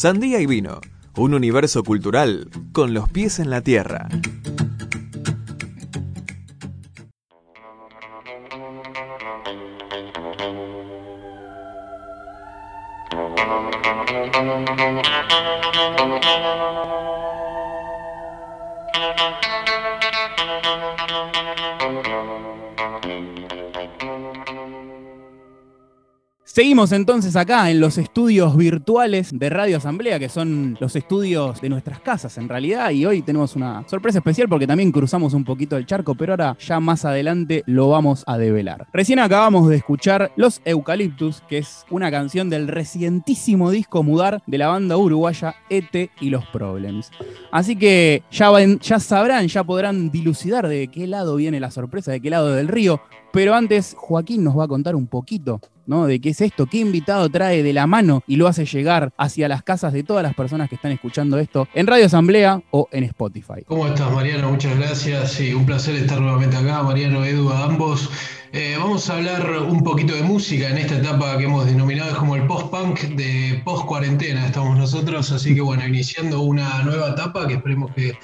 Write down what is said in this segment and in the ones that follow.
Sandía y Vino, un universo cultural con los pies en la tierra. Seguimos entonces acá en los estudios virtuales de Radio Asamblea, que son los estudios de nuestras casas en realidad, y hoy tenemos una sorpresa especial porque también cruzamos un poquito el charco, pero ahora ya más adelante lo vamos a develar. Recién acabamos de escuchar Los Eucaliptus, que es una canción del recientísimo disco Mudar de la banda uruguaya ET y los Problems. Así que ya sabrán, ya podrán dilucidar de qué lado viene la sorpresa, de qué lado del río, pero antes Joaquín nos va a contar un poquito De qué es esto, qué invitado trae de la mano y lo hace llegar hacia las casas de todas las personas que están escuchando esto en Radio Asamblea o en Spotify. ¿Cómo estás, Mariano? Muchas gracias. Sí, un placer estar nuevamente acá, Mariano, Edu, a ambos. Eh, vamos a hablar un poquito de música en esta etapa que hemos denominado como el post-punk de post-cuarentena. Estamos nosotros, así que bueno, iniciando una nueva etapa que esperemos que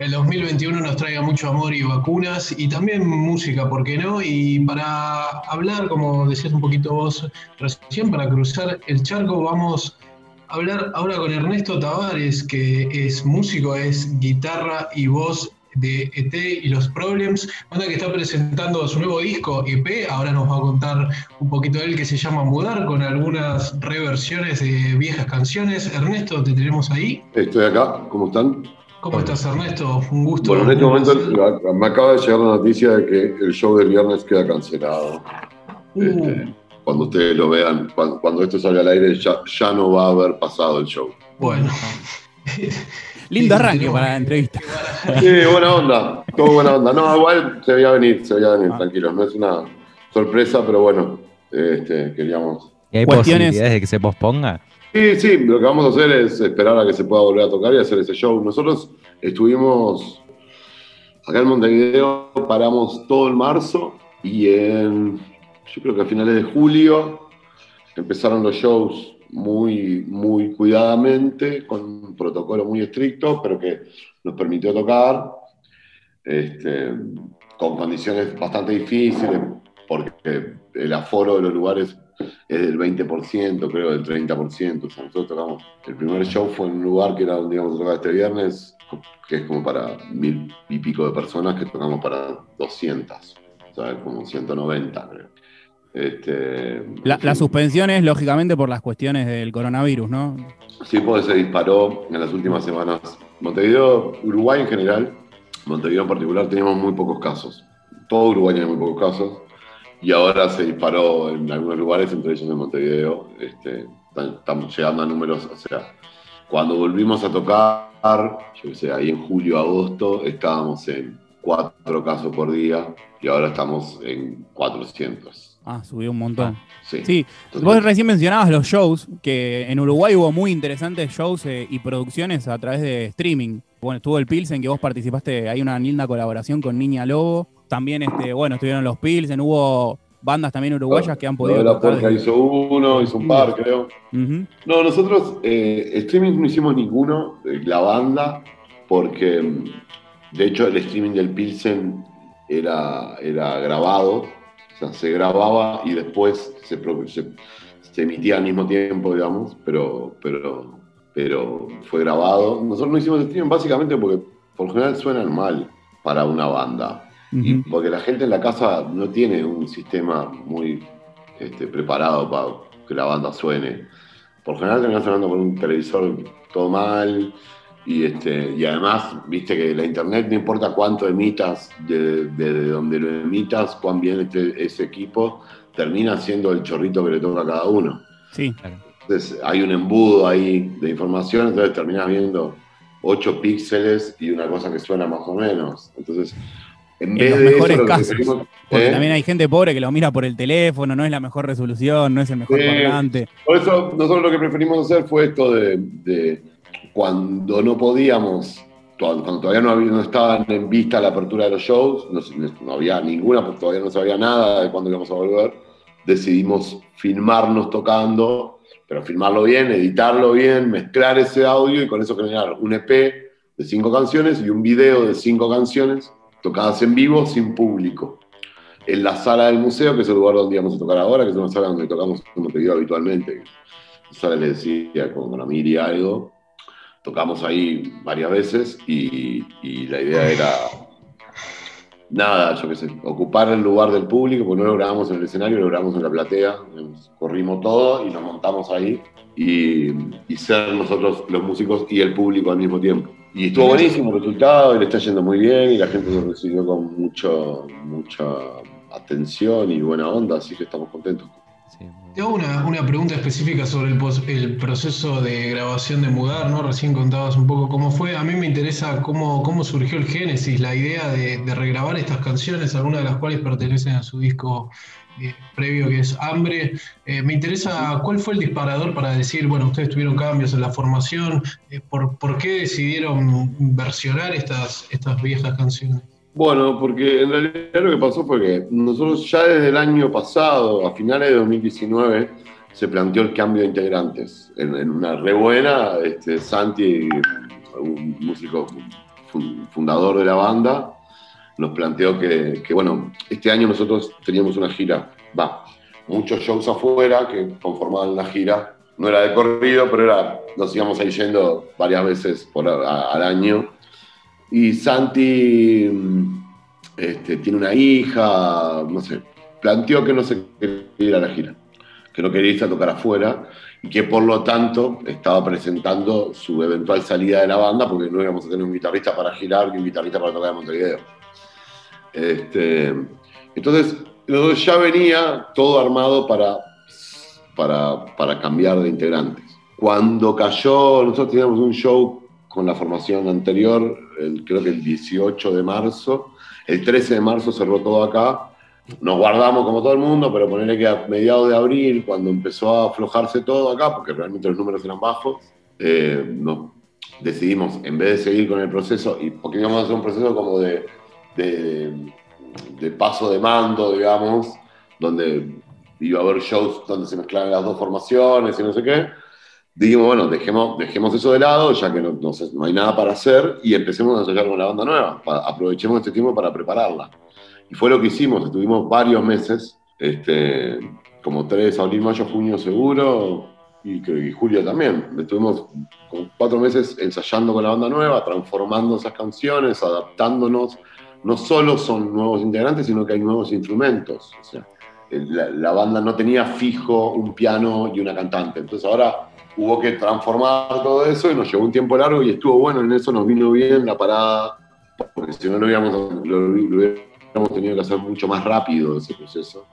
el 2021 nos traiga mucho amor y vacunas y también música, ¿por qué no? Y para hablar, como decías un poquito vos recién, para cruzar el charco, vamos a hablar ahora con Ernesto Tavares, que es músico, es guitarra y voz de ET y los Problems, banda que está presentando su nuevo disco EP, ahora nos va a contar un poquito de él que se llama Mudar, con algunas reversiones de viejas canciones. Ernesto, ¿te tenemos ahí? Estoy acá, ¿cómo están? ¿Cómo estás, Ernesto? Un gusto. Bueno, en este momento me acaba de llegar la noticia de que el show del viernes queda cancelado. Uh. Este, cuando ustedes lo vean, cuando, esto salga al aire, ya, no va a haber pasado el show. Bueno. Lindo arranque para la entrevista. Sí, buena onda. Todo buena onda. No, igual se veía venir, se veía venir, ah. tranquilos. No es una sorpresa, pero bueno, este, queríamos. ¿Y hay posibilidades de que se posponga? Sí, sí, lo que vamos a hacer es esperar a que se pueda volver a tocar y hacer ese show. Nosotros estuvimos acá en Montevideo, paramos todo el marzo y en, yo creo que a finales de julio empezaron los shows muy, muy cuidadamente, con un protocolo muy estricto, pero que nos permitió tocar, este, con condiciones bastante difíciles, porque el aforo de los lugares es del 20%, creo, del 30%. O sea, nosotros tocamos, el primer show fue en un lugar que era donde íbamos a tocar este viernes, que es como para mil y pico de personas, que tocamos para 200, ¿sabes? Como 190, creo. Este, la, la, suspensión es lógicamente por las cuestiones del coronavirus, ¿no? Sí, porque se disparó en las últimas semanas. Montevideo, Uruguay en general, Montevideo en particular, teníamos muy pocos casos. Todo Uruguay tiene muy pocos casos y ahora se disparó en algunos lugares, entre ellos en Montevideo. Este, estamos llegando a números, o sea, cuando volvimos a tocar, yo sé, ahí en julio, agosto, estábamos en cuatro casos por día y ahora estamos en 400. Ah, subió un montón. sí. sí. Vos recién mencionabas los shows, que en Uruguay hubo muy interesantes shows eh, y producciones a través de streaming. Bueno, estuvo el Pilsen, que vos participaste, hay una linda colaboración con Niña Lobo también, este, bueno, estuvieron los Pilsen, hubo bandas también uruguayas que han podido. La Porca hizo uno, hizo un par, creo. No, nosotros eh, streaming no hicimos ninguno, la banda, porque mm, de hecho el streaming del Pilsen era, era grabado, o sea, se grababa y después se, se, emitía al mismo tiempo, digamos, pero, pero, pero fue grabado. Nosotros no hicimos streaming básicamente porque por lo general suenan mal para una banda porque la gente en la casa no tiene un sistema muy este, preparado para que la banda suene. Por general terminas sonando con un televisor todo mal. Y, este, y además, viste que la internet no importa cuánto emitas, desde donde lo emitas, cuán bien esté ese equipo, termina siendo el chorrito que le toca a cada uno. Sí. Entonces hay un embudo ahí de información, entonces terminas viendo 8 píxeles y una cosa que suena más o menos. Entonces, en, los mejores casos. Porque ¿eh? también hay gente pobre que lo mira por el teléfono, no es la mejor resolución, no es el mejor parlante. Por eso nosotros lo que preferimos hacer fue esto de, cuando no podíamos, cuando todavía no, estaban en vista la apertura de los shows, no, había ninguna, porque todavía no sabía nada de cuándo íbamos a volver, decidimos filmarnos tocando pero filmarlo bien, editarlo bien, mezclar ese audio y con eso generar un EP de cinco canciones y un video de cinco canciones tocadas en vivo sin público. En la sala del museo, que es el lugar donde íbamos a tocar ahora, que es una sala donde tocamos como te digo habitualmente. La sala le decía con la Miri algo. Tocamos ahí varias veces y, y la idea era nada, yo qué sé, ocupar el lugar del público, porque no lo grabamos en el escenario, lo grabamos en la platea, corrimos todo y nos montamos ahí y, ser nosotros los músicos y el público al mismo tiempo. Y estuvo buenísimo el resultado, y le está yendo muy bien y la gente lo recibió con mucho, mucha atención y buena onda, así que estamos contentos. Te hago una, una, pregunta específica sobre el, el, proceso de grabación de Mudar, ¿no? Recién contabas un poco cómo fue. A mí me interesa cómo, cómo surgió el génesis, la idea de, de regrabar estas canciones, algunas de las cuales pertenecen a su disco eh, previo que es Hambre. Eh, me interesa cuál fue el disparador para decir, bueno, ustedes tuvieron cambios en la formación, eh, por, ¿por, qué decidieron versionar estas, estas viejas canciones? Bueno, porque en realidad lo que pasó fue que nosotros ya desde el año pasado, a finales de 2019, se planteó el cambio de integrantes. En, una re buena, este, Santi, un músico fundador de la banda, nos planteó que, bueno, este año nosotros teníamos una gira, va, muchos shows afuera que conformaban la gira. No era de corrido, pero era, nos íbamos ahí yendo varias veces por, al año y Santi este, tiene una hija, no sé, planteó que no se quería ir a la gira, que no quería irse a tocar afuera y que por lo tanto estaba presentando su eventual salida de la banda porque no íbamos a tener un guitarrista para girar y un guitarrista para tocar en Montevideo. Este, entonces, ya venía todo armado para, para cambiar de integrantes. Cuando cayó, nosotros teníamos un show con la formación anterior, creo que el 18 de marzo. El 13 de marzo cerró todo acá. Nos guardamos como todo el mundo, pero ponerle que a mediados de abril, cuando empezó a aflojarse todo acá, porque realmente los números eran bajos, eh, decidimos, en vez de seguir con el proceso, y porque íbamos a hacer un proceso como de, de, de paso de mando, digamos, donde iba a haber shows donde se mezclaban las dos formaciones y no sé qué, dijimos, bueno, dejemos, dejemos eso de lado, ya que no, no, hay nada para hacer, y empecemos a ensayar con la banda nueva. aprovechemos este tiempo para prepararla. Y fue lo que hicimos, estuvimos varios meses, este, como tres, abril, mayo, junio seguro, y, y julio también. Estuvimos cuatro meses ensayando con la banda nueva, transformando esas canciones, adaptándonos. No solo son nuevos integrantes, sino que hay nuevos instrumentos. O sea, la, la banda no tenía fijo un piano y una cantante. Entonces ahora hubo que transformar todo eso y nos llevó un tiempo largo y estuvo bueno, en eso nos vino bien la parada, porque si no lo hubiéramos, tenido que hacer mucho más rápido ese proceso.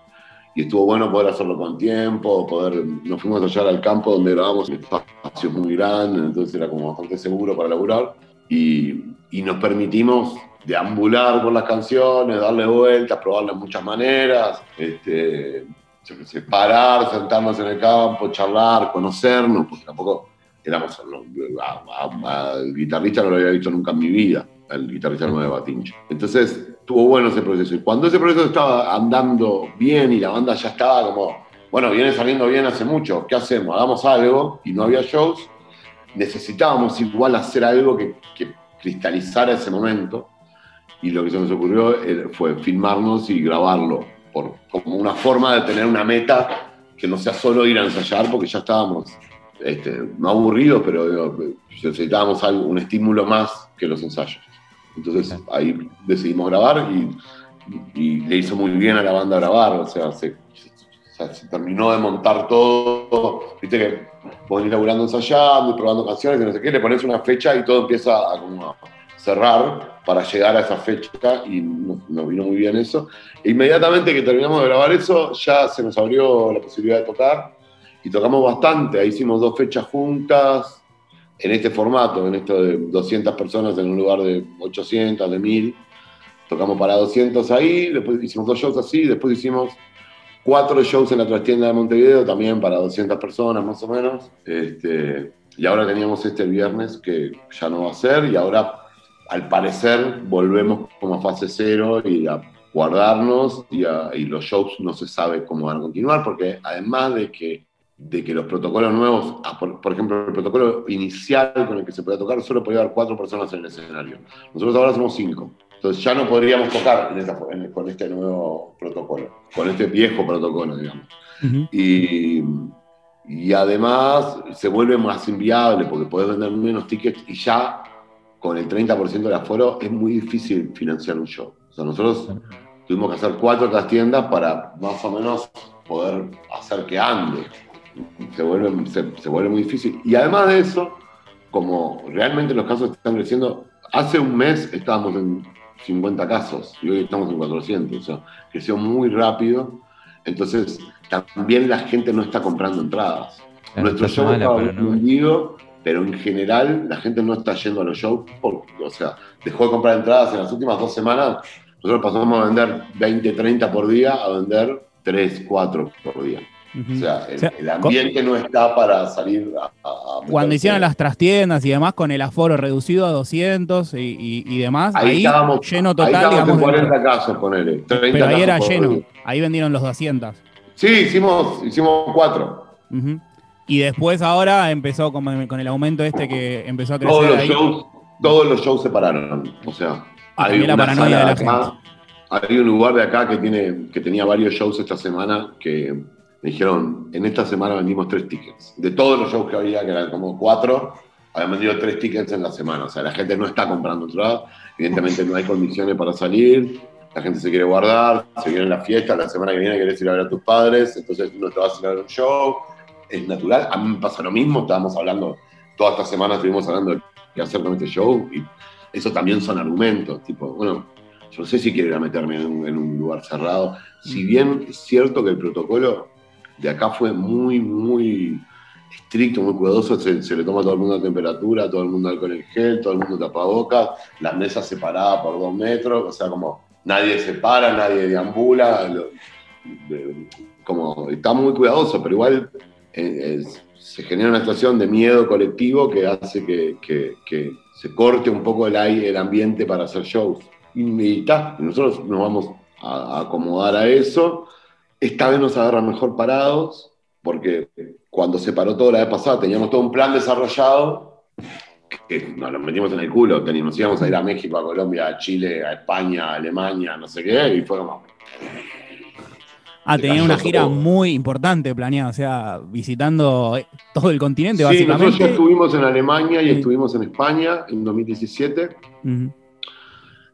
Y estuvo bueno poder hacerlo con tiempo, poder, nos fuimos a hallar al campo donde grabamos espacios muy grandes, entonces era como bastante seguro para laburar. Y, y nos permitimos deambular por las canciones, darle vueltas, probarlas de muchas maneras. Este, parar, sentarnos en el campo, charlar, conocernos, porque tampoco éramos. el guitarrista no lo había visto nunca en mi vida, el guitarrista nuevo de Batincho. Entonces, tuvo bueno ese proceso. Y cuando ese proceso estaba andando bien y la banda ya estaba como, bueno, viene saliendo bien hace mucho, ¿qué hacemos? Hagamos algo, y no había shows, necesitábamos igual hacer algo que, que cristalizara ese momento. Y lo que se nos ocurrió fue filmarnos y grabarlo como una forma de tener una meta que no sea solo ir a ensayar, porque ya estábamos, este, no aburridos, pero necesitábamos algo, un estímulo más que los ensayos. Entonces ahí decidimos grabar y, le hizo muy bien a la banda grabar, o sea, se, terminó de montar todo, viste que vos ir laburando ensayando y probando canciones y no sé qué, le pones una fecha y todo empieza a, como cerrar para llegar a esa fecha y nos, vino muy bien eso. E inmediatamente que terminamos de grabar eso, ya se nos abrió la posibilidad de tocar y tocamos bastante. Ahí hicimos dos fechas juntas en este formato, en esto de 200 personas en un lugar de 800, de 1000. Tocamos para 200 ahí, después hicimos dos shows así, después hicimos cuatro shows en la trastienda de Montevideo, también para 200 personas más o menos. Este, y ahora teníamos este viernes que ya no va a ser, y ahora al parecer volvemos como a fase cero y a guardarnos y, los shows no se sabe cómo van a continuar, porque además de que de que los protocolos nuevos, ah, por, ejemplo, el protocolo inicial con el que se podía tocar, solo podía haber cuatro personas en el escenario. Nosotros ahora somos cinco. Entonces ya no podríamos tocar con este nuevo protocolo, con este viejo protocolo, digamos. y, y, además se vuelve más inviable porque podés vender menos tickets y ya con el 30% del aforo es muy difícil financiar un show. O sea, nosotros tuvimos que hacer cuatro otras tiendas para más o menos poder hacer que ande se vuelve, se, vuelve muy difícil. Y además de eso, como realmente los casos están creciendo, hace un mes estábamos en 50 casos y hoy estamos en 400, o sea, creció muy rápido. Entonces, también la gente no está comprando entradas. Nuestro show está vendido, pero en general la gente no está yendo a los shows, porque, o sea, dejó de comprar entradas en las últimas dos semanas. Nosotros pasamos a vender 20, 30 por día a vender 3, 4 por día. O sea, el, ambiente no está para salir a... cuando hicieron las trastiendas y demás, con el aforo reducido a 200 y, demás, ahí, lleno total, ahí digamos. 40 casos, ponele. pero ahí era lleno, ahí vendieron los 200. Sí, hicimos, hicimos cuatro. Y después ahora empezó con, el aumento este que empezó a crecer todos los Shows, todos los shows se pararon, o sea... Hay la paranoia de la gente. Hay un lugar de acá que, tiene, que tenía varios shows esta semana que me dijeron, en esta semana vendimos tres tickets. De todos los shows que había, que eran como cuatro, habían vendido tres tickets en la semana. O sea, la gente no está comprando entradas. Evidentemente no hay condiciones para salir. La gente se quiere guardar, se viene la fiesta, la semana que viene querés ir a ver a tus padres, entonces no te vas a ir a ver un show. Es natural. A mí me pasa lo mismo. Estábamos hablando, toda esta semana estuvimos hablando de qué hacer con este show y eso también son argumentos. Tipo, bueno, yo no sé si quiero ir a meterme en un, en un lugar cerrado. Si bien es cierto que el protocolo de acá fue muy, muy estricto, muy cuidadoso, se, le toma a todo el mundo la temperatura, todo el mundo alcohol en gel, todo el mundo tapabocas, las mesas separadas por dos metros, o sea, como nadie se para, nadie deambula, como está muy cuidadoso, pero igual eh, se genera una situación de miedo colectivo que hace que, se corte un poco el, aire, el ambiente para hacer shows. Y, está, nosotros nos vamos a acomodar a eso esta vez nos agarra mejor parados, porque cuando se paró todo la vez pasada teníamos todo un plan desarrollado que nos lo metimos en el culo, teníamos, íbamos a ir a México, a Colombia, a Chile, a España, a Alemania, no sé qué, y fue como... Ah, tenía una gira muy importante planeada, o sea, visitando todo el continente, sí, básicamente. Nosotros ya estuvimos en Alemania y estuvimos en España en 2017.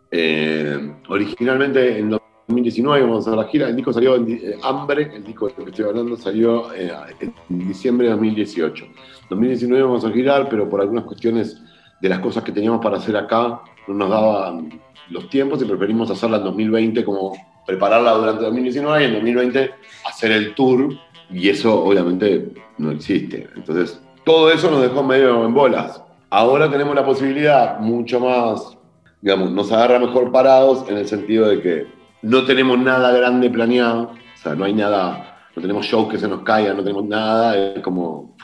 Eh, originalmente en 2019 íbamos a hacer la gira, el disco salió en eh, Hambre, el disco del que estoy hablando salió eh, en diciembre de 2018. 2019 íbamos a girar, pero por algunas cuestiones de las cosas que teníamos para hacer acá, no nos daban los tiempos y preferimos hacerla en 2020, como prepararla durante 2019 y en 2020 hacer el tour, y eso obviamente no existe. Entonces, todo eso nos dejó medio en bolas. Ahora tenemos la posibilidad mucho más, digamos, nos agarra mejor parados en el sentido de que no tenemos nada grande planeado, o sea, no hay nada, no tenemos shows que se nos caigan, no tenemos nada, es como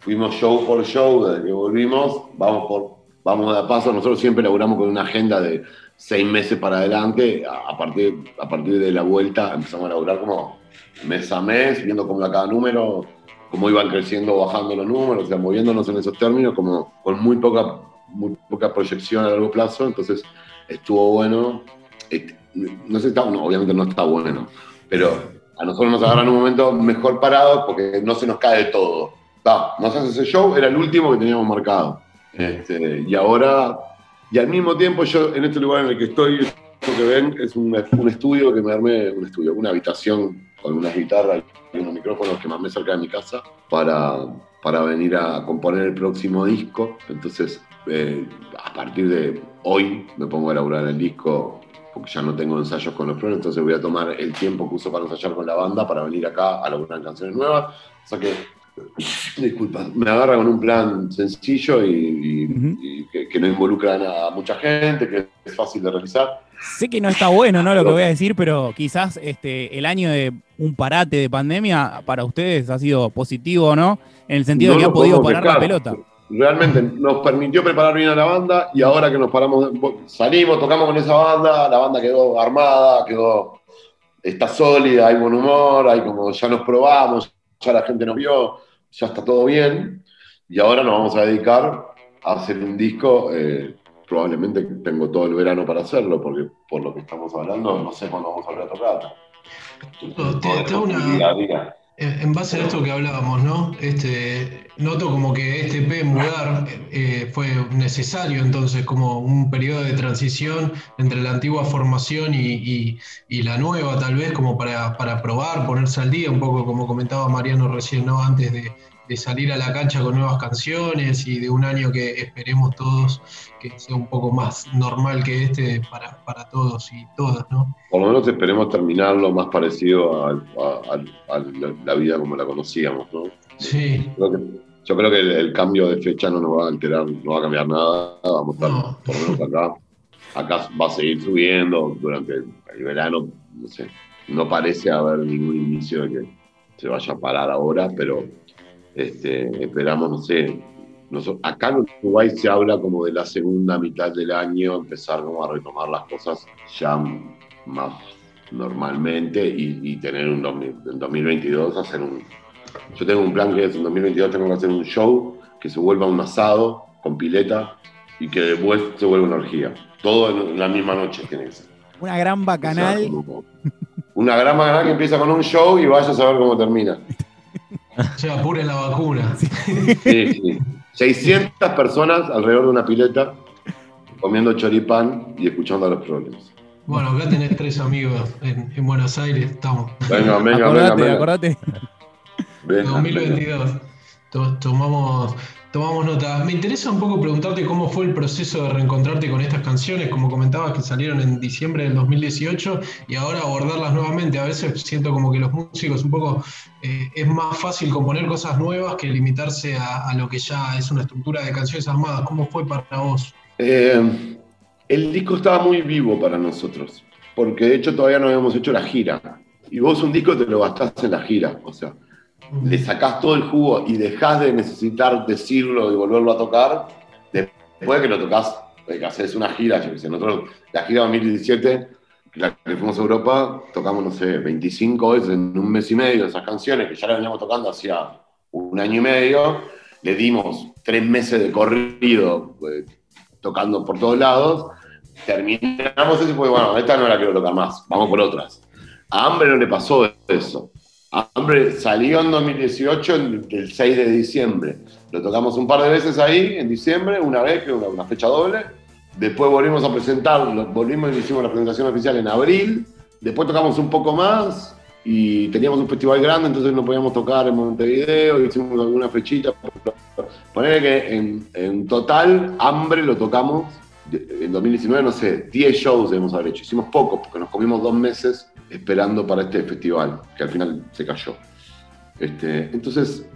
fuimos show por show, desde que volvimos, vamos por vamos a paso, nosotros siempre laburamos con una agenda de seis meses para adelante, a partir, a partir de la vuelta empezamos a laburar como mes a mes, viendo cómo cada número, cómo iban creciendo o bajando los números, o sea, moviéndonos en esos términos, como con muy poca, muy poca proyección a largo plazo, entonces estuvo bueno. Este, no sé, está, obviamente no está bueno, pero a nosotros nos agarran un momento mejor parado porque no se nos cae todo. Va, nos hace ese show, era el último que teníamos marcado. Este, y ahora, y al mismo tiempo yo en este lugar en el que estoy, lo que ven es un, estudio que me armé, un estudio, una habitación con unas guitarras y unos micrófonos que me armé cerca de mi casa para, para venir a componer el próximo disco. Entonces, eh, a partir de hoy me pongo a elaborar el disco porque ya no tengo ensayos con los pros, entonces voy a tomar el tiempo que uso para ensayar con la banda para venir acá a lograr canciones nuevas. O que, disculpa, me agarra con un plan sencillo y, que, no involucra a mucha gente, que es fácil de realizar. Sé que no está bueno, ¿no? Lo que voy a decir, pero quizás este, el año de un parate de pandemia para ustedes ha sido positivo, ¿no? En el sentido de que ha podido parar la pelota realmente nos permitió preparar bien a la banda y ahora que nos paramos, salimos, tocamos con esa banda, la banda quedó armada, quedó, está sólida, hay buen humor, hay como ya nos probamos, ya la gente nos vio, ya está todo bien y ahora nos vamos a dedicar a hacer un disco. Eh, probablemente tengo todo el verano para hacerlo, porque por lo que estamos hablando, no sé cuándo vamos a volver a tocar. En base a esto que hablábamos, ¿no? Este, noto como que este P mudar eh, fue necesario, entonces, como un periodo de transición entre la antigua formación y, la nueva, tal vez, como para, para, probar, ponerse al día, un poco como comentaba Mariano recién, ¿no? Antes de, de salir a la cancha con nuevas canciones y de un año que esperemos todos que sea un poco más normal que este para, para todos y todas, ¿no? Por lo menos esperemos terminarlo más parecido a, la vida como la conocíamos, ¿no? Sí. yo creo que el, cambio de fecha no nos va a alterar, no va a cambiar nada, vamos a estar por lo menos acá. Acá va a seguir subiendo durante el, el verano, no sé, no parece haber ningún inicio de que se vaya a parar ahora, pero este, esperamos, no sé, acá en Uruguay se habla como de la segunda mitad del año, empezar como a retomar las cosas ya más normalmente y, tener un en 2022 hacer un... Yo tengo un plan que es en 2022 tengo que hacer un show que se vuelva un asado con pileta y que después se vuelva una orgía. Todo en la misma noche tiene que ser. Una gran bacanal. una gran bacanal que empieza con un show y vaya a saber cómo termina. O sea, apuren la vacuna. Sí, sí. 600 personas alrededor de una pileta comiendo choripán y escuchando los problemas. Bueno, acá tenés tres amigos en, Buenos Aires, estamos. Venga, venga, venga, venga. Acordate. Venga, 2022. Tomamos Tomamos nota. Me interesa un poco preguntarte cómo fue el proceso de reencontrarte con estas canciones, como comentabas que salieron en diciembre del 2018 y ahora abordarlas nuevamente. A veces siento como que los músicos un poco eh, es más fácil componer cosas nuevas que limitarse a, lo que ya es una estructura de canciones armadas. ¿Cómo fue para vos? Eh, el disco estaba muy vivo para nosotros, porque de hecho todavía no habíamos hecho la gira. Y vos un disco te lo gastás en la gira, o sea, le sacás todo el jugo y dejás de necesitar decirlo y volverlo a tocar, después de que lo tocas, que haces una gira, yo sé, nosotros, la gira 2017, la que fuimos a Europa, tocamos, no sé, 25 veces en un mes y medio esas canciones que ya las veníamos tocando hacía un año y medio, le dimos tres meses de corrido pues, tocando por todos lados, terminamos eso y fue, bueno, esta no la quiero tocar más, vamos por otras. A Hambre no le pasó eso. Hambre salió en 2018, el 6 de diciembre. Lo tocamos un par de veces ahí, en diciembre, una vez, que una, una fecha doble. Después volvimos a presentar, volvimos y hicimos la presentación oficial en abril. Después tocamos un poco más y teníamos un festival grande, entonces no podíamos tocar en Montevideo, hicimos alguna fechita. Poner que en, en total, Hambre lo tocamos en 2019, no sé, 10 shows debemos haber hecho. Hicimos pocos porque nos comimos dos meses esperando para este festival, que al final se cayó. Este, entonces,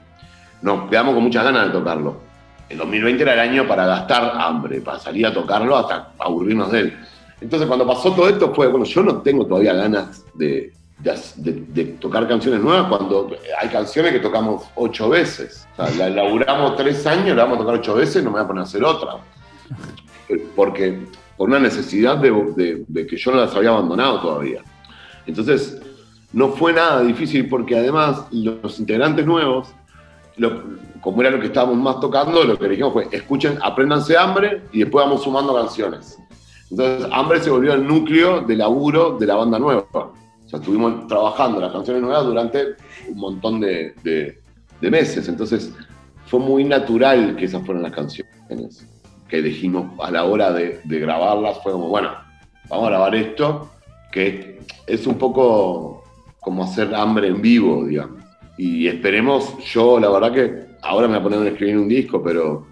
nos quedamos con muchas ganas de tocarlo. El 2020 era el año para gastar hambre, para salir a tocarlo hasta aburrirnos de él. Entonces, cuando pasó todo esto, fue, bueno, yo no tengo todavía ganas de, de, tocar canciones nuevas cuando hay canciones que tocamos ocho veces. O sea, la laburamos tres años, la vamos a tocar ocho veces, no me voy a poner a hacer otra. Porque, por una necesidad de, de que yo no las había abandonado todavía. Entonces, no fue nada difícil porque además los integrantes nuevos, como era lo que estábamos más tocando, lo que dijimos fue, escuchen, apréndanse hambre y después vamos sumando canciones. Entonces, hambre se volvió el núcleo de laburo de la banda nueva. O sea, estuvimos trabajando las canciones nuevas durante un montón de, meses. Entonces, fue muy natural que esas fueran las canciones que dijimos a la hora de, de grabarlas. Fue como, bueno, vamos a grabar esto que es un poco como hacer hambre en vivo, digamos. Y esperemos, yo la verdad que ahora me voy a poner a escribir un disco, pero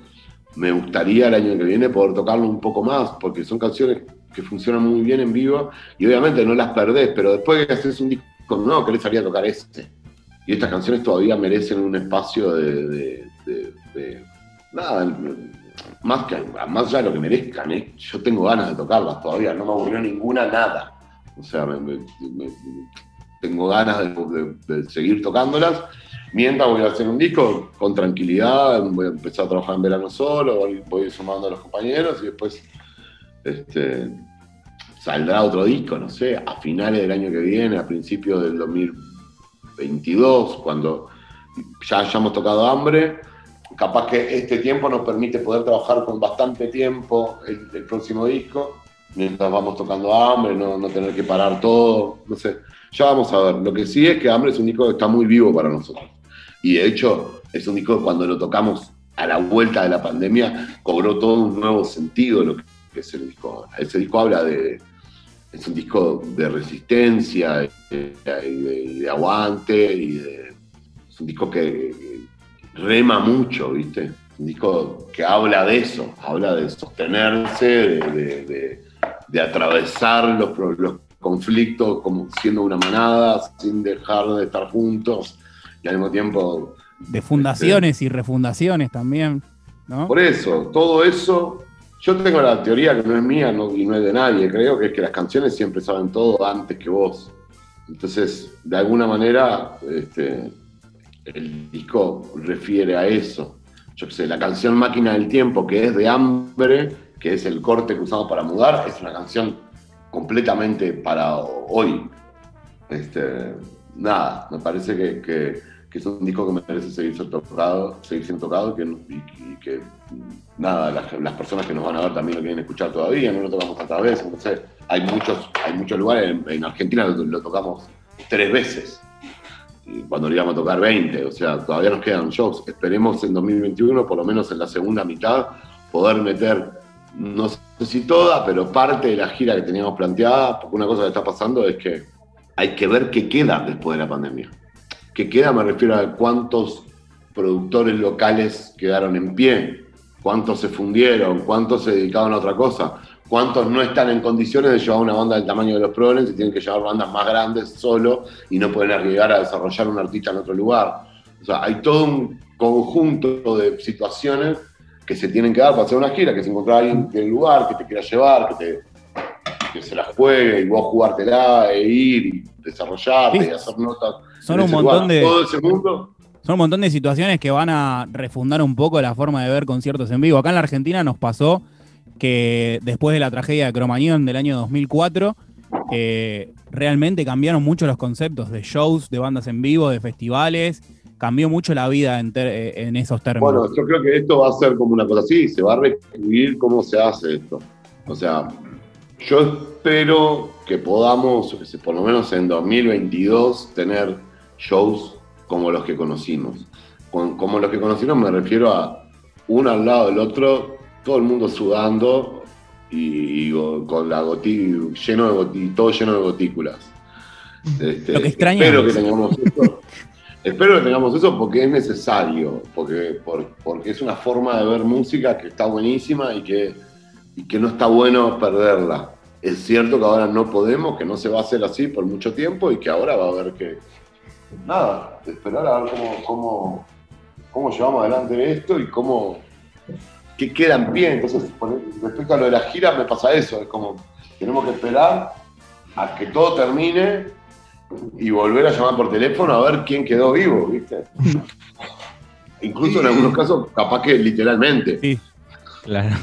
me gustaría el año que viene poder tocarlo un poco más, porque son canciones que funcionan muy bien en vivo y obviamente no las perdés, pero después que haces un disco nuevo querés salir a tocar este. Y estas canciones todavía merecen un espacio de, nada, más, que, más de lo que merezcan, ¿eh? yo tengo ganas de tocarlas todavía, no me aburrió ninguna, nada. O sea, tengo ganas de, seguir tocándolas. Mientras voy a hacer un disco con tranquilidad, voy a empezar a trabajar en verano solo, voy, sumando a los compañeros y después este, saldrá otro disco, no sé, a finales del año que viene, a principios del 2022, cuando ya hayamos tocado hambre, capaz que este tiempo nos permite poder trabajar con bastante tiempo el, próximo disco, mientras vamos tocando hambre, no, tener que parar todo, no sé. Ya vamos a ver. Lo que sí es que Hambre es un disco que está muy vivo para nosotros. Y de hecho, es un disco que cuando lo tocamos a la vuelta de la pandemia, cobró todo un nuevo sentido lo que es el disco Ese disco habla de. Es un disco de resistencia, y de, aguante, y es un disco que rema mucho, ¿viste? Un disco que habla de eso, habla de sostenerse, de, atravesar los, los conflictos como siendo una manada, sin dejar de estar juntos y al mismo tiempo... De fundaciones y refundaciones también, ¿no? Por eso, todo eso, yo tengo la teoría que no es mía y no es de nadie, creo que es que las canciones siempre saben todo antes que vos. Entonces, de alguna manera, este, el disco refiere a eso. Yo qué sé, la canción Máquina del Tiempo, que es de hambre, que es el corte que usamos para mudar, es una canción completamente para hoy. Este, nada, me parece que, es un disco que merece seguir siendo tocado, seguir siendo tocado y, que nada, las, personas que nos van a ver también lo quieren escuchar todavía, no lo tocamos otra vez, no sé, hay muchos, hay muchos lugares, en, Argentina lo, tocamos tres veces, cuando le íbamos a tocar 20, o sea, todavía nos quedan shows, esperemos en 2021, por lo menos en la segunda mitad, poder meter no sé si toda, pero parte de la gira que teníamos planteada, porque una cosa que está pasando es que hay que ver qué queda después de la pandemia. ¿Qué queda? Me refiero a cuántos productores locales quedaron en pie, cuántos se fundieron, cuántos se dedicaron a otra cosa, cuántos no están en condiciones de llevar una banda del tamaño de los Problems y tienen que llevar bandas más grandes solo y no pueden arriesgar a desarrollar un artista en otro lugar. O sea, hay todo un conjunto de situaciones que se tienen que dar para hacer una gira, que se encontrar alguien del lugar, que te quiera llevar, que, te, se la juegue y vos jugártela e ir y desarrollarte y hacer notas. Son un montón de. Son un montón de situaciones que van a refundar un poco la forma de ver conciertos en vivo. Acá en la Argentina nos pasó que después de la tragedia de Cromañón del año 2004, eh, realmente cambiaron mucho los conceptos de shows, de bandas en vivo, de festivales cambió mucho la vida eh, en, esos términos. Bueno, yo creo que esto va a ser como una cosa así, se va a reescribir cómo se hace esto. O sea, yo espero que podamos, por lo menos en 2022, tener shows como los que conocimos. como los que conocimos me refiero a uno al lado del otro, todo el mundo sudando y, con la goti, lleno de todo lleno de gotículas. Este, lo que extraña. Espero que tengamos esto. Espero que tengamos eso porque es necesario, porque, porque es una forma de ver música que está buenísima y que, que no está bueno perderla. Es cierto que ahora no podemos, que no se va a hacer así por mucho tiempo y que ahora va a haber que, nada, esperar a ver cómo, cómo, llevamos adelante esto y cómo, qué queda en pie. Entonces, respecto a lo de la gira me pasa eso, es como, tenemos que esperar a que todo termine y volver a llamar por teléfono a ver quién quedó vivo, ¿viste? Incluso en algunos casos, capaz que literalmente. Sí, claro.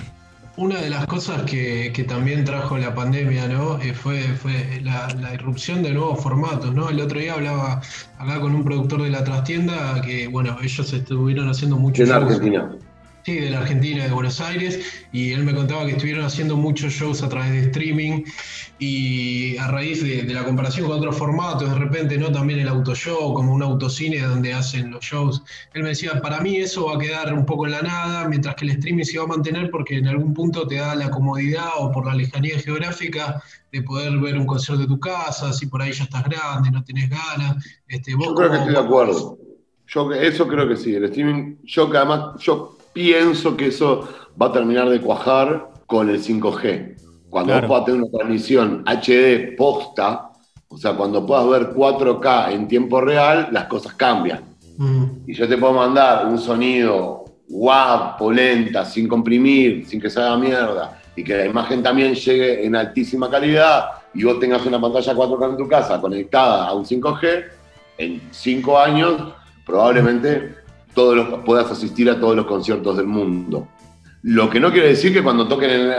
Una de las cosas que, también trajo la pandemia, ¿no? Eh, fue, fue la, irrupción de nuevos formatos, ¿no? El otro día hablaba, hablaba con un productor de la trastienda que, bueno, ellos estuvieron haciendo mucho. En Argentina. Sí, de la Argentina, de Buenos Aires, y él me contaba que estuvieron haciendo muchos shows a través de streaming y a raíz de, la comparación con otros formatos, de repente, ¿no? También el autoshow, como un autocine donde hacen los shows. Él me decía, para mí eso va a quedar un poco en la nada, mientras que el streaming se va a mantener porque en algún punto te da la comodidad o por la lejanía geográfica de poder ver un concierto de tu casa, si por ahí ya estás grande, no tenés ganas. Este, yo creo que estoy de acuerdo. Yo eso creo que sí. El streaming, yo que además, yo pienso que eso va a terminar de cuajar con el 5G. Cuando vos puedas tener una transmisión HD posta, o sea, cuando puedas ver 4K en tiempo real, las cosas cambian. Mm. Y yo te puedo mandar un sonido guapo, lenta, sin comprimir, sin que se haga mierda, y que la imagen también llegue en altísima calidad, y vos tengas una pantalla 4K en tu casa conectada a un 5G, en 5 años probablemente todos los, puedas asistir a todos los conciertos del mundo. Lo que no quiere decir que cuando toquen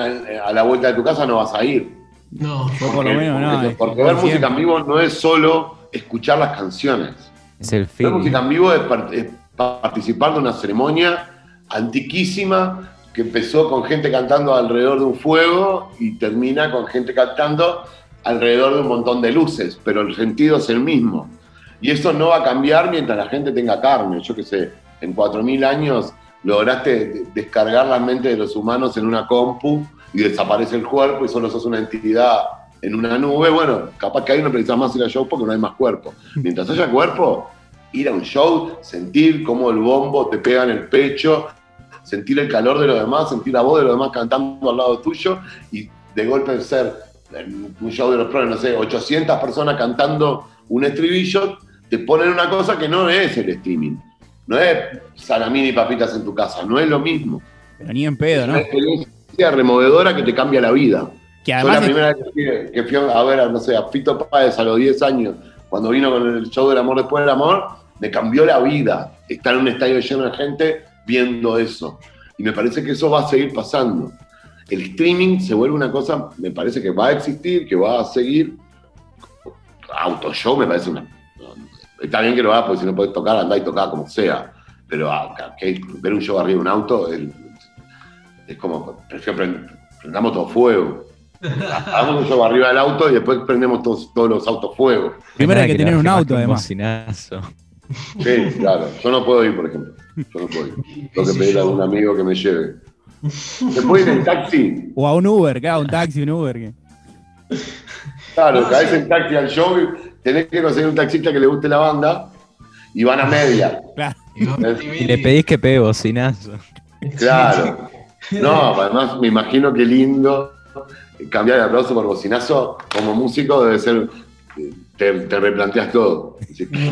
a la vuelta de tu casa no vas a ir. No, por lo menos no. Porque, ver música en vivo no es solo escuchar las canciones. Es el La música en vivo es, participar de una ceremonia antiquísima que empezó con gente cantando alrededor de un fuego y termina con gente cantando alrededor de un montón de luces, pero el sentido es el mismo. Y eso no va a cambiar mientras la gente tenga carne. Yo qué sé, en 4.000 años lograste descargar la mente de los humanos en una compu y desaparece el cuerpo y solo sos una entidad en una nube. Bueno, capaz que ahí no precisas más ir a show porque no hay más cuerpo. Mientras haya cuerpo, ir a un show, sentir cómo el bombo te pega en el pecho, sentir el calor de los demás, sentir la voz de los demás cantando al lado tuyo y de golpe ser un show de los pros, no sé, 800 personas cantando un estribillo, te ponen una cosa que no es el streaming. No es salamín y papitas en tu casa, no es lo mismo. Pero ni en pedo, ¿no? Es una experiencia removedora que te cambia la vida. Que además Fue la primera vez que fui a ver, no sé, a Fito Páez a los 10 años, cuando vino con el show del amor después del amor, me cambió la vida estar en un estadio lleno de gente viendo eso. Y me parece que eso va a seguir pasando. El streaming se vuelve una cosa, me parece que va a existir, que va a seguir. Auto show me parece una. Está bien que lo hagas porque si no puedes tocar, andá y tocar como sea. Pero ah, ver un show arriba de un auto es como, prefiero prendamos todo fuego. Hagamos un show arriba del auto y después prendemos todos, todos los autos fuego. Primero hay que, tener un auto, además. Sí, claro. Yo no puedo ir, por ejemplo. Yo no puedo ir. Tengo que pedirle a un amigo que me lleve. ¿Se puede ir en taxi? O a un Uber, claro, un taxi, un Uber. Claro, caes en taxi al show y tenés que conseguir un taxista que le guste la banda y van a media. Claro. Y le pedís que pegue bocinazo. Claro. No, además me imagino qué lindo cambiar de aplauso por bocinazo como músico debe ser te, te replanteas todo. no,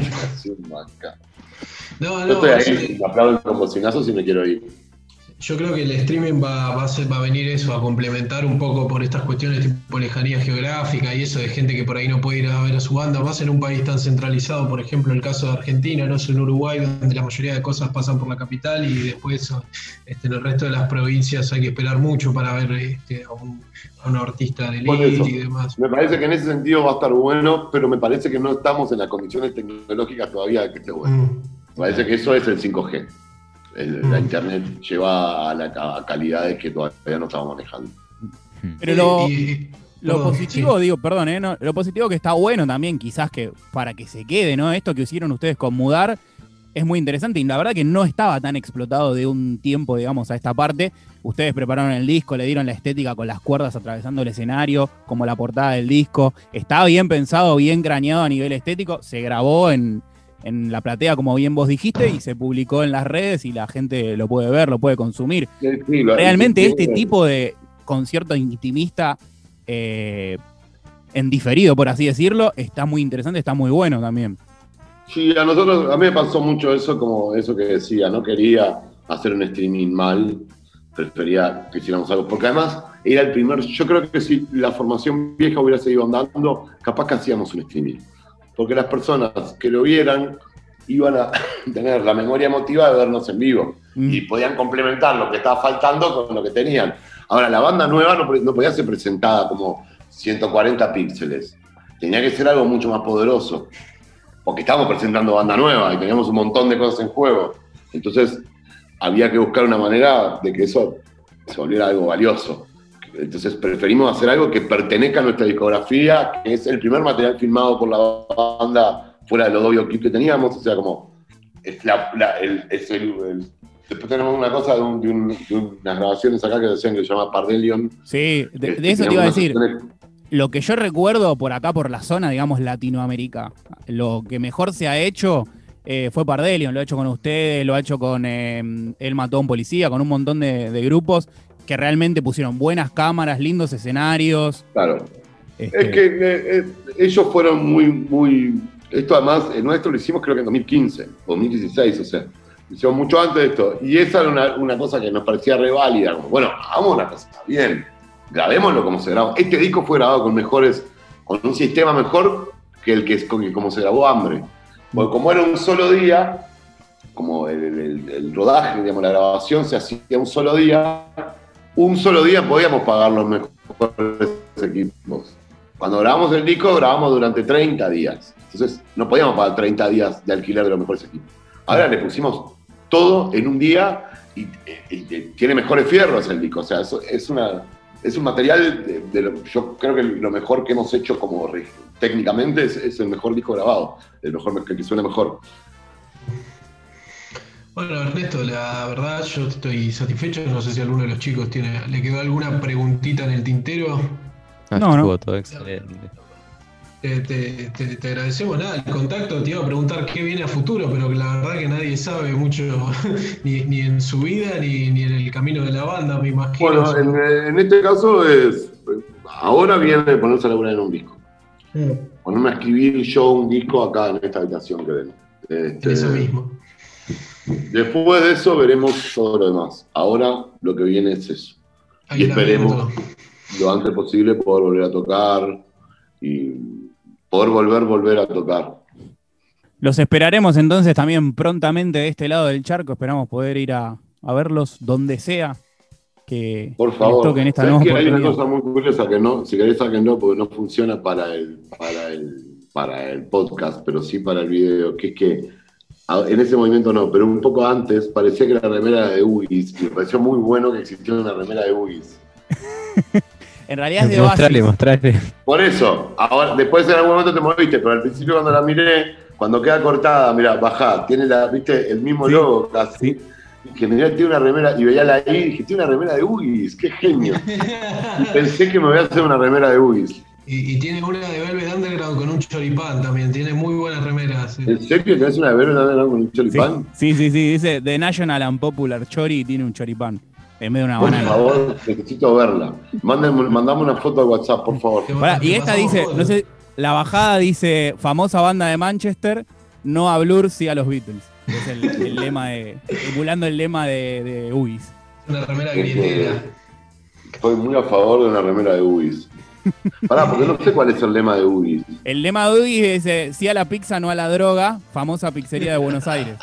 no, Yo estoy ahí, me aplauden con bocinazos y me quiero ir. Yo creo que el streaming va, va, a ser, va, a venir eso, a complementar un poco por estas cuestiones tipo lejanía geográfica y eso de gente que por ahí no puede ir a ver a su banda, más en un país tan centralizado, por ejemplo el caso de Argentina, no es en Uruguay, donde la mayoría de cosas pasan por la capital y después este, en el resto de las provincias hay que esperar mucho para ver este, a, un, artista de elite y demás. Me parece que en ese sentido va a estar bueno, pero me parece que no estamos en las condiciones tecnológicas todavía de que esté bueno. Mm. Me parece que eso es el 5G la mm. internet lleva a, la, calidades que todavía no estamos manejando. Pero lo, positivo, digo, perdón, ¿eh? lo positivo que está bueno también, quizás que para que se quede, ¿no? Esto que hicieron ustedes con Mudar es muy interesante y la verdad que no estaba tan explotado de un tiempo, digamos, a esta parte. Ustedes prepararon el disco, le dieron la estética con las cuerdas atravesando el escenario, como la portada del disco. Está bien pensado, bien craneado a nivel estético. Se grabó en, en la platea, como bien vos dijiste, y se publicó en las redes y la gente lo puede ver, lo puede consumir. Realmente este tipo de concierto intimista eh, en diferido, por así decirlo, está muy interesante, está muy bueno también. Sí, a nosotros, a mí me pasó mucho eso, como eso que decía, no quería hacer un streaming mal, prefería que hiciéramos algo, porque además era el primer, yo creo que si la formación vieja hubiera seguido andando, capaz que hacíamos un streaming porque las personas que lo vieran iban a tener la memoria emotiva de vernos en vivo mm. y podían complementar lo que estaba faltando con lo que tenían. Ahora, la banda nueva no, podía ser presentada como 140 píxeles, tenía que ser algo mucho más poderoso, porque estábamos presentando banda nueva y teníamos un montón de cosas en juego. Entonces, había que buscar una manera de que eso se volviera algo valioso. Entonces preferimos hacer algo que pertenezca a nuestra discografía, que es el primer material filmado por la banda fuera de los dos videoclips que teníamos. O sea, como es la, el, después tenemos una cosa de, unas grabaciones acá que decían que se llama Pardelion. Sí, de, eso te iba a decir. Lo que yo recuerdo por acá, por la zona, digamos, Latinoamérica, lo que mejor se ha hecho eh, fue Pardelion, lo ha hecho con ustedes, lo ha hecho con eh, El Matón Policía, con un montón de, de, grupos que realmente pusieron buenas cámaras, lindos escenarios. Claro. Este es que eh, eh, ellos fueron muy, muy. Esto además, el nuestro lo hicimos creo que en 2015, 2016, o sea, lo hicimos mucho antes de esto. Y esa era una, cosa que nos parecía reválida. Como, bueno, hagamos una cosa bien, grabémoslo como se grabó. Este disco fue grabado con mejores, con un sistema mejor que el que, como se grabó Hambre. Porque como era un solo día, como el, el rodaje, digamos, la grabación se hacía un solo día, un solo día podíamos pagar los mejores equipos. cuando grabamos el disco, grabamos durante 30 días. Entonces, no podíamos pagar 30 días de alquiler de los mejores equipos. Ahora le pusimos todo en un día y, tiene mejores fierros el disco. O sea, es, una, es un material, de, yo creo que lo mejor que hemos hecho como técnicamente es, el mejor disco grabado, el mejor que suena mejor. Bueno, Ernesto, la verdad yo estoy satisfecho. No sé si alguno de los chicos tiene, le quedó alguna preguntita en el tintero. Ah, no, no. Todo excelente. Te, agradecemos nada el contacto. Te iba a preguntar qué viene a futuro, pero la verdad que nadie sabe mucho, ni, en su vida, ni, en el camino de la banda, me imagino. Bueno, en, este caso es. Ahora viene ponerse a laburar en un disco. Mm. Ponerme a escribir yo un disco acá en esta habitación que ven. Este, eso mismo. Después de eso veremos todo lo demás. Ahora lo que viene es eso. y esperemos lo antes posible poder volver a tocar y poder volver, volver a tocar. Los esperaremos entonces también prontamente de este lado del charco. Esperamos poder ir a, verlos donde sea que Por favor. toquen esta nueva Hay una cosa muy curiosa que no, si querés no porque no funciona para el, para el, para el podcast, pero sí para el video, que es que en ese movimiento no, pero un poco antes parecía que la remera de Ugis, y me pareció muy bueno que existiera una remera de Ugis. en realidad es de Mostrale, mostrale. Por eso, ahora, después en algún momento te moviste, pero al principio cuando la miré, cuando queda cortada, mira, bajá, tiene la, viste, el mismo logo casi. Que me tiene una remera, y veía la y dije, tiene una remera de Ugis, qué genio. y pensé que me voy a hacer una remera de Ugis. Y, tiene una de Velvet Underground con un choripán también, tiene muy buenas remeras. ¿En serio tenés una de Velvet Underground con un choripán? Sí, sí, sí, dice The National and Popular Chori y tiene un choripán. En medio de una banana. Por favor, necesito verla. mandame una foto al WhatsApp, por favor. y esta dice, no sé, la bajada dice, famosa banda de Manchester, no a Blur, sí a los Beatles. Es el, lema de, emulando el lema de, de Uis. Una remera grietera. Estoy muy a favor de una remera de Uis. Pará, porque no sé cuál es el lema de Udi. El lema de Udi es eh, sí a la pizza, no a la droga, famosa pizzería de Buenos Aires.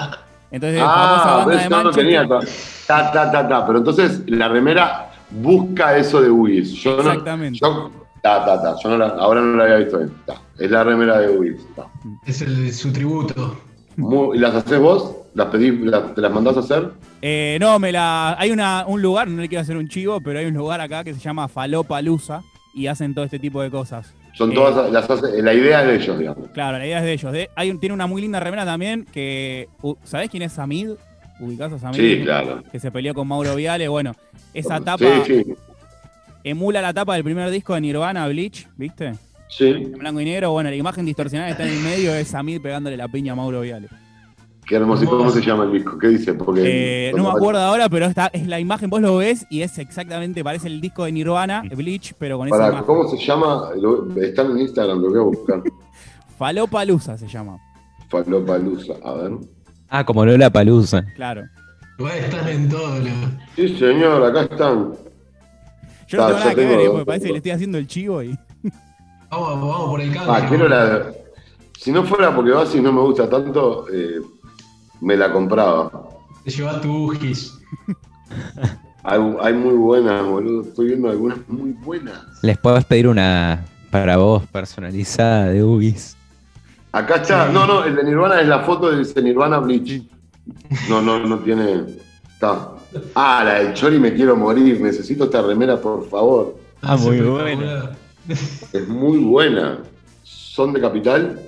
Entonces, ah, famosa banda de. No ta, ta, ta, ta. Pero entonces la remera busca eso de Udi. Yo Exactamente. yo, ta, ta, ta. Yo no la, ahora no la había visto bien. Es la remera de Udi. Es el, su tributo. ¿Y las haces vos? ¿Las pedís, te las mandás a hacer? Eh, no, me la. Hay una, un lugar, no le quiero hacer un chivo, pero hay un lugar acá que se llama Falopalusa y hacen todo este tipo de cosas. Son todas eh, las la idea es de ellos, digamos. Claro, la idea es de ellos. hay tiene una muy linda remera también que. ¿Sabés quién es Samid? ¿Ubicás a Samid? Sí, claro. Que se peleó con Mauro Viale. Bueno, esa tapa emula la tapa del primer disco de Nirvana, Bleach, ¿viste? Sí. En blanco y negro. Bueno, la imagen distorsionada que está en el medio es Samid pegándole la piña a Mauro Viale. Qué hermoso. cómo se llama el disco? ¿Qué dice? Porque eh, no me acuerdo ahora, pero esta es la imagen, vos lo ves y es exactamente, parece el disco de Nirvana, Bleach, pero con esa imagen. ¿Cómo se llama? Está en Instagram, lo voy a buscar. Falopalusa se llama. Falopalusa, a ver. Ah, como Lola Palusa. Claro. Están en todo, lo... Sí, señor, acá están. Yo no tengo nada que ver, porque parece que le estoy haciendo el chivo y. Vamos, vamos por el cambio. Ah, quiero la. Si no fuera porque Basi no me gusta tanto, eh, me la compraba. Te lleva tu Ugis. hay, muy buenas, boludo. Estoy viendo algunas muy buenas. Les puedes pedir una para vos personalizada de Ugis. Acá está. No, no, el de Nirvana es la foto de Nirvana Bleach. No, no, no tiene. Está. Ah, la del Chori me quiero morir. Necesito esta remera, por favor. Ah, muy buena. Es muy buena. ¿Son de capital?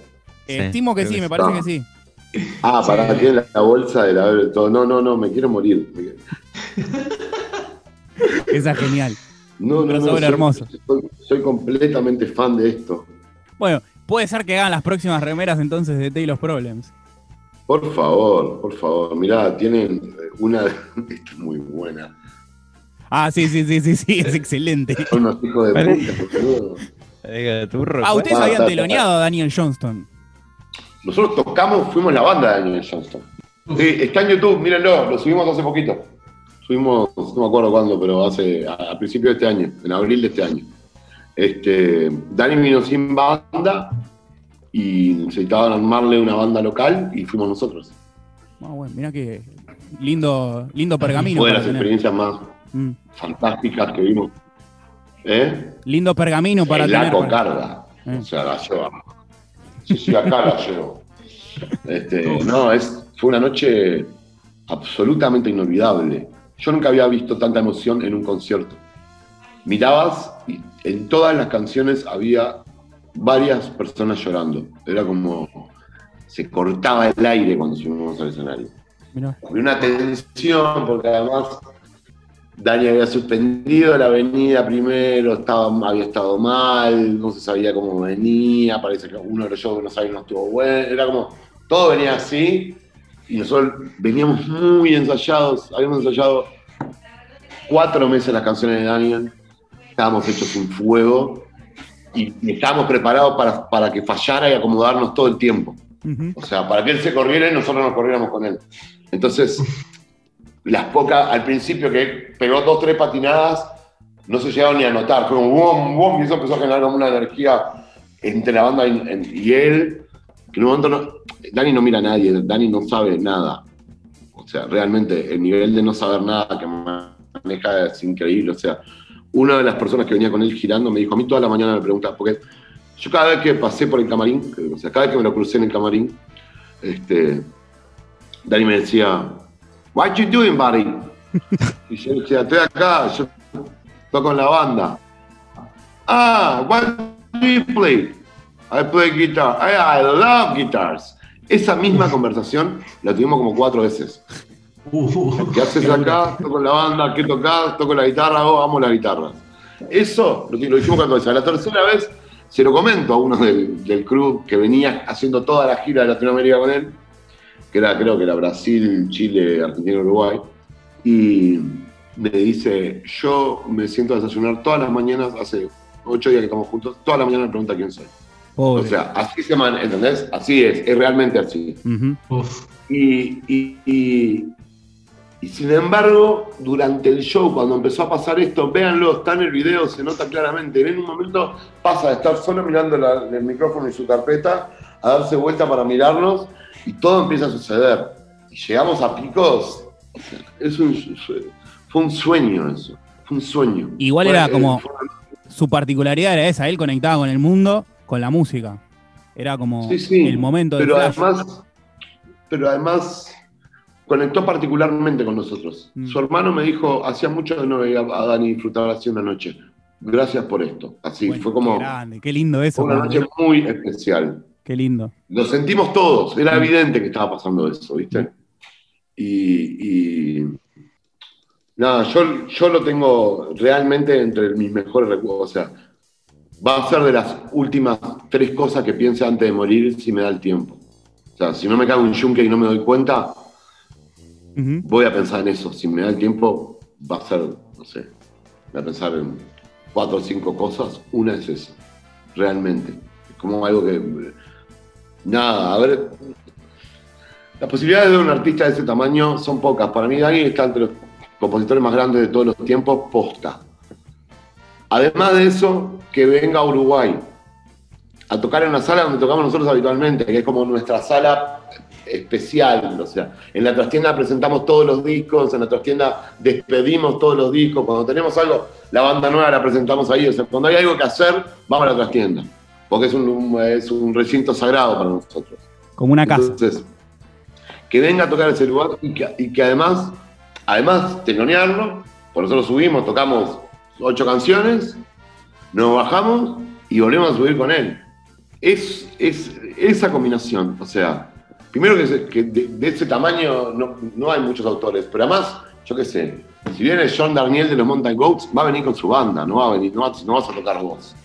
Estimo que sí, me parece que sí. Ah, para que la, la bolsa de la todo. No, no, no, me quiero morir. Esa es genial. No, no, no. Soy, hermoso. Soy, completamente fan de esto. Bueno, puede ser que hagan las próximas remeras entonces de Taylor's Problems. Por favor, por favor. Mirá, tienen una. Esta es muy buena. Ah, sí, sí, sí, sí, sí, es excelente. Son unos hijos de puta, Ah, ustedes habían teloneado a Daniel Johnston. Nosotros tocamos, fuimos la banda de Daniel Johnston. Sí, está en YouTube, mírenlo, lo subimos hace poquito. Subimos, no me acuerdo cuándo, pero hace a, principios de este año, en abril de este año. Este, Dani vino sin banda y necesitaban armarle una banda local y fuimos nosotros. Ah, bueno, mira qué lindo, lindo pergamino. Fue de las experiencias más mm. fantásticas que vimos. ¿Eh? Lindo pergamino para la tener. cocarda. O sea, la llevo. Sí, sí, acá la llevo. Este, no, es, fue una noche absolutamente inolvidable. Yo nunca había visto tanta emoción en un concierto. Mirabas y en todas las canciones había varias personas llorando. Era como se cortaba el aire cuando subimos al escenario. Había una tensión porque además Dani había suspendido la avenida primero, estaba, había estado mal, no se sabía cómo venía, parece que uno de los shows que no sabía no estuvo bueno, era como, todo venía así, y nosotros veníamos muy ensayados, habíamos ensayado cuatro meses las canciones de Daniel, estábamos hechos sin fuego, y, estábamos preparados para, para, que fallara y acomodarnos todo el tiempo. O sea, para que él se corriera y nosotros nos corriéramos con él. Entonces, las pocas, al principio que pegó dos, tres patinadas, no se llegaron ni a notar. Fue como boom, y eso empezó a generar como una energía entre la banda y, él, que en un momento no, Dani no mira a nadie, Dani no sabe nada. O sea, realmente el nivel de no saber nada que maneja es increíble. O sea, una de las personas que venía con él girando me dijo, a mí toda la mañana me pregunta, porque yo cada vez que pasé por el camarín, o sea, cada vez que me lo crucé en el camarín, este, Dani me decía, What you doing, buddy? y yo decía, estoy acá, yo toco en la banda. Ah, what do you play? I play guitar. I, love guitars. Esa misma conversación la tuvimos como cuatro veces. Uh, ¿Qué haces acá? Toco en la banda, ¿qué tocas? Toco la guitarra, oh, amo la guitarra. Eso lo, lo dijimos cuatro veces. La tercera vez se lo comento a uno del, del crew que venía haciendo toda la gira de Latinoamérica con él que era, creo que era Brasil, Chile, Argentina, Uruguay, y me dice, yo me siento a desayunar todas las mañanas, hace ocho días que estamos juntos, todas las mañanas me pregunta quién soy. O sea, así se man, ¿entendés? Así es, es realmente así. y, y, y, y, sin embargo, durante el show, cuando empezó a pasar esto, véanlo, está en el video, se nota claramente. En un momento pasa de estar solo mirando el micrófono y su carpeta a darse vuelta para mirarnos y todo empieza a suceder. Y llegamos a picos. Es un, fue un sueño eso. Fue un sueño. Igual era como. Su particularidad era esa, él conectaba con el mundo, con la música. Era como el momento de. Pero además. Pero además conectó particularmente con nosotros. Mm. Su hermano me dijo, hacía mucho que no veía a Dani disfrutar así una noche. Gracias por esto. Así, fue como. Qué, grande, qué lindo eso. Fue una noche muy especial. Qué lindo. Lo sentimos todos, era mm. evidente que estaba pasando eso, ¿viste? Y, nada, yo, yo lo tengo realmente entre mis mejores recuerdos. O sea, va a ser de las últimas tres cosas que piense antes de morir si me da el tiempo. O sea, si no me cago un yunque y no me doy cuenta, voy a pensar en eso. Si me da el tiempo, va a ser, no sé, voy a pensar en cuatro o cinco cosas. Una es esa, realmente. Es como algo que Nada, a ver. Las posibilidades de un artista de ese tamaño son pocas. Para mí, Dani está entre los compositores más grandes de todos los tiempos, posta. Además de eso, que venga a Uruguay a tocar en una sala donde tocamos nosotros habitualmente, que es como nuestra sala especial. O sea, en la trastienda presentamos todos los discos, en la trastienda despedimos todos los discos. Cuando tenemos algo, la banda nueva la presentamos ahí. O sea, cuando hay algo que hacer, vamos a la trastienda porque es un, es un recinto sagrado para nosotros. Como una casa. Entonces, que venga a tocar ese lugar y que, además, además telonearlo, por nosotros subimos, tocamos ocho canciones, nos bajamos y volvemos a subir con él. Es, es esa combinación, o sea, primero que, de, ese tamaño no, hay muchos autores, pero además, yo qué sé, si viene John Daniel de los Mountain Goats, va a venir con su banda, no va a venir, no, no vas a tocar vos.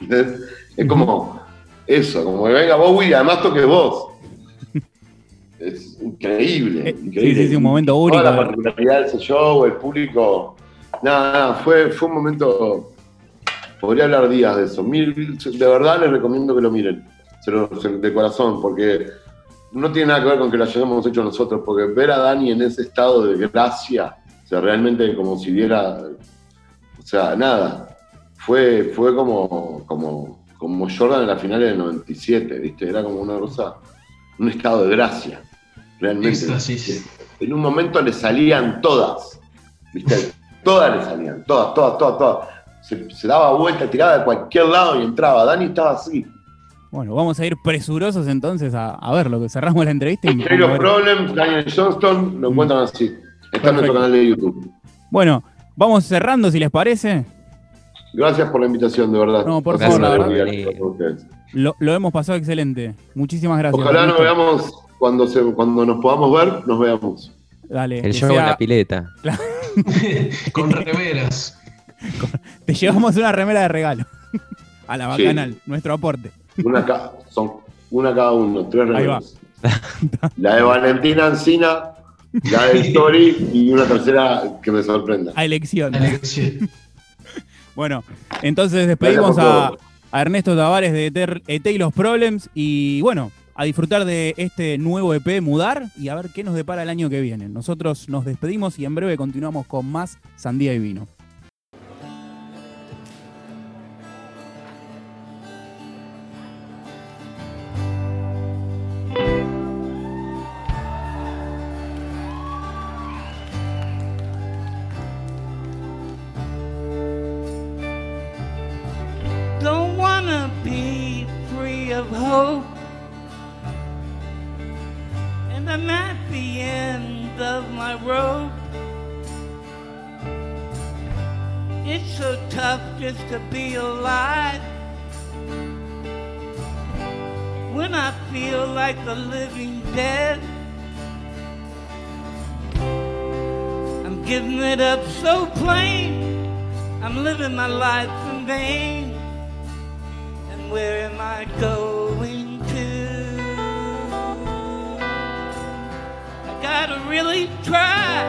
Es como eso, como que venga Bowie y además toque vos. Es increíble, increíble. Sí, sí, un momento único. Toda la particularidad de ese show, el público. Nada, nada, fue, fue un momento. Podría hablar días de eso. De verdad les recomiendo que lo miren. de corazón, porque no tiene nada que ver con que lo hayamos hecho nosotros, porque ver a Dani en ese estado de gracia, o sea, realmente como si viera. O sea, nada. Fue, fue como, como como Jordan en la final del 97, ¿viste? Era como una cosa, un estado de gracia, realmente. En un momento le salían todas, ¿viste? Todas le salían, todas, todas, todas, todas. se, daba vuelta, tiraba de cualquier lado y entraba. Dani estaba así. Bueno, vamos a ir presurosos entonces a, a ver lo que cerramos la entrevista. Y los Problems, Daniel Johnston, lo encuentran así. Está en nuestro canal de YouTube. Bueno, vamos cerrando si les parece. Gracias por la invitación, de verdad. No, por favor, la verdad. Lo, lo, hemos pasado excelente. Muchísimas gracias. Ojalá nos veamos cuando, se, cuando nos podamos ver, nos veamos. Dale. El show en la pileta. Con remeras. Te llevamos una remera de regalo. A la bacanal, nuestro aporte. Una cada, son una cada uno, tres remeras. La de Valentina Ancina, la de Story y una tercera que me sorprenda. A elección. Bueno, entonces despedimos a, a, Ernesto Tavares de ET y los Problems y bueno, a disfrutar de este nuevo EP Mudar y a ver qué nos depara el año que viene. Nosotros nos despedimos y en breve continuamos con más Sandía y Vino. Life in vain. And where am I going to? I gotta really try,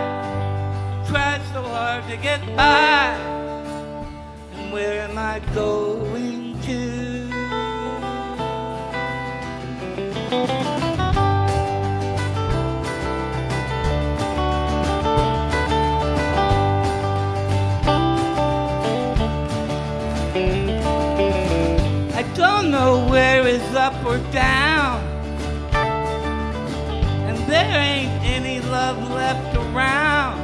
try so hard to get by And where am I going to? Where is up or down, and there ain't any love left around.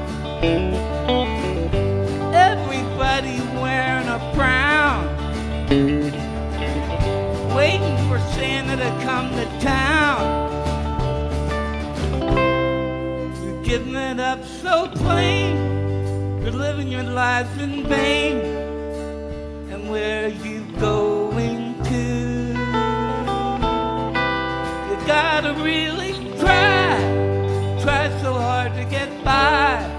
Everybody wearing a crown, waiting for Santa to come to town. You're giving it up so plain, you're living your life in vain. And where you going gotta really try, try so hard to get by.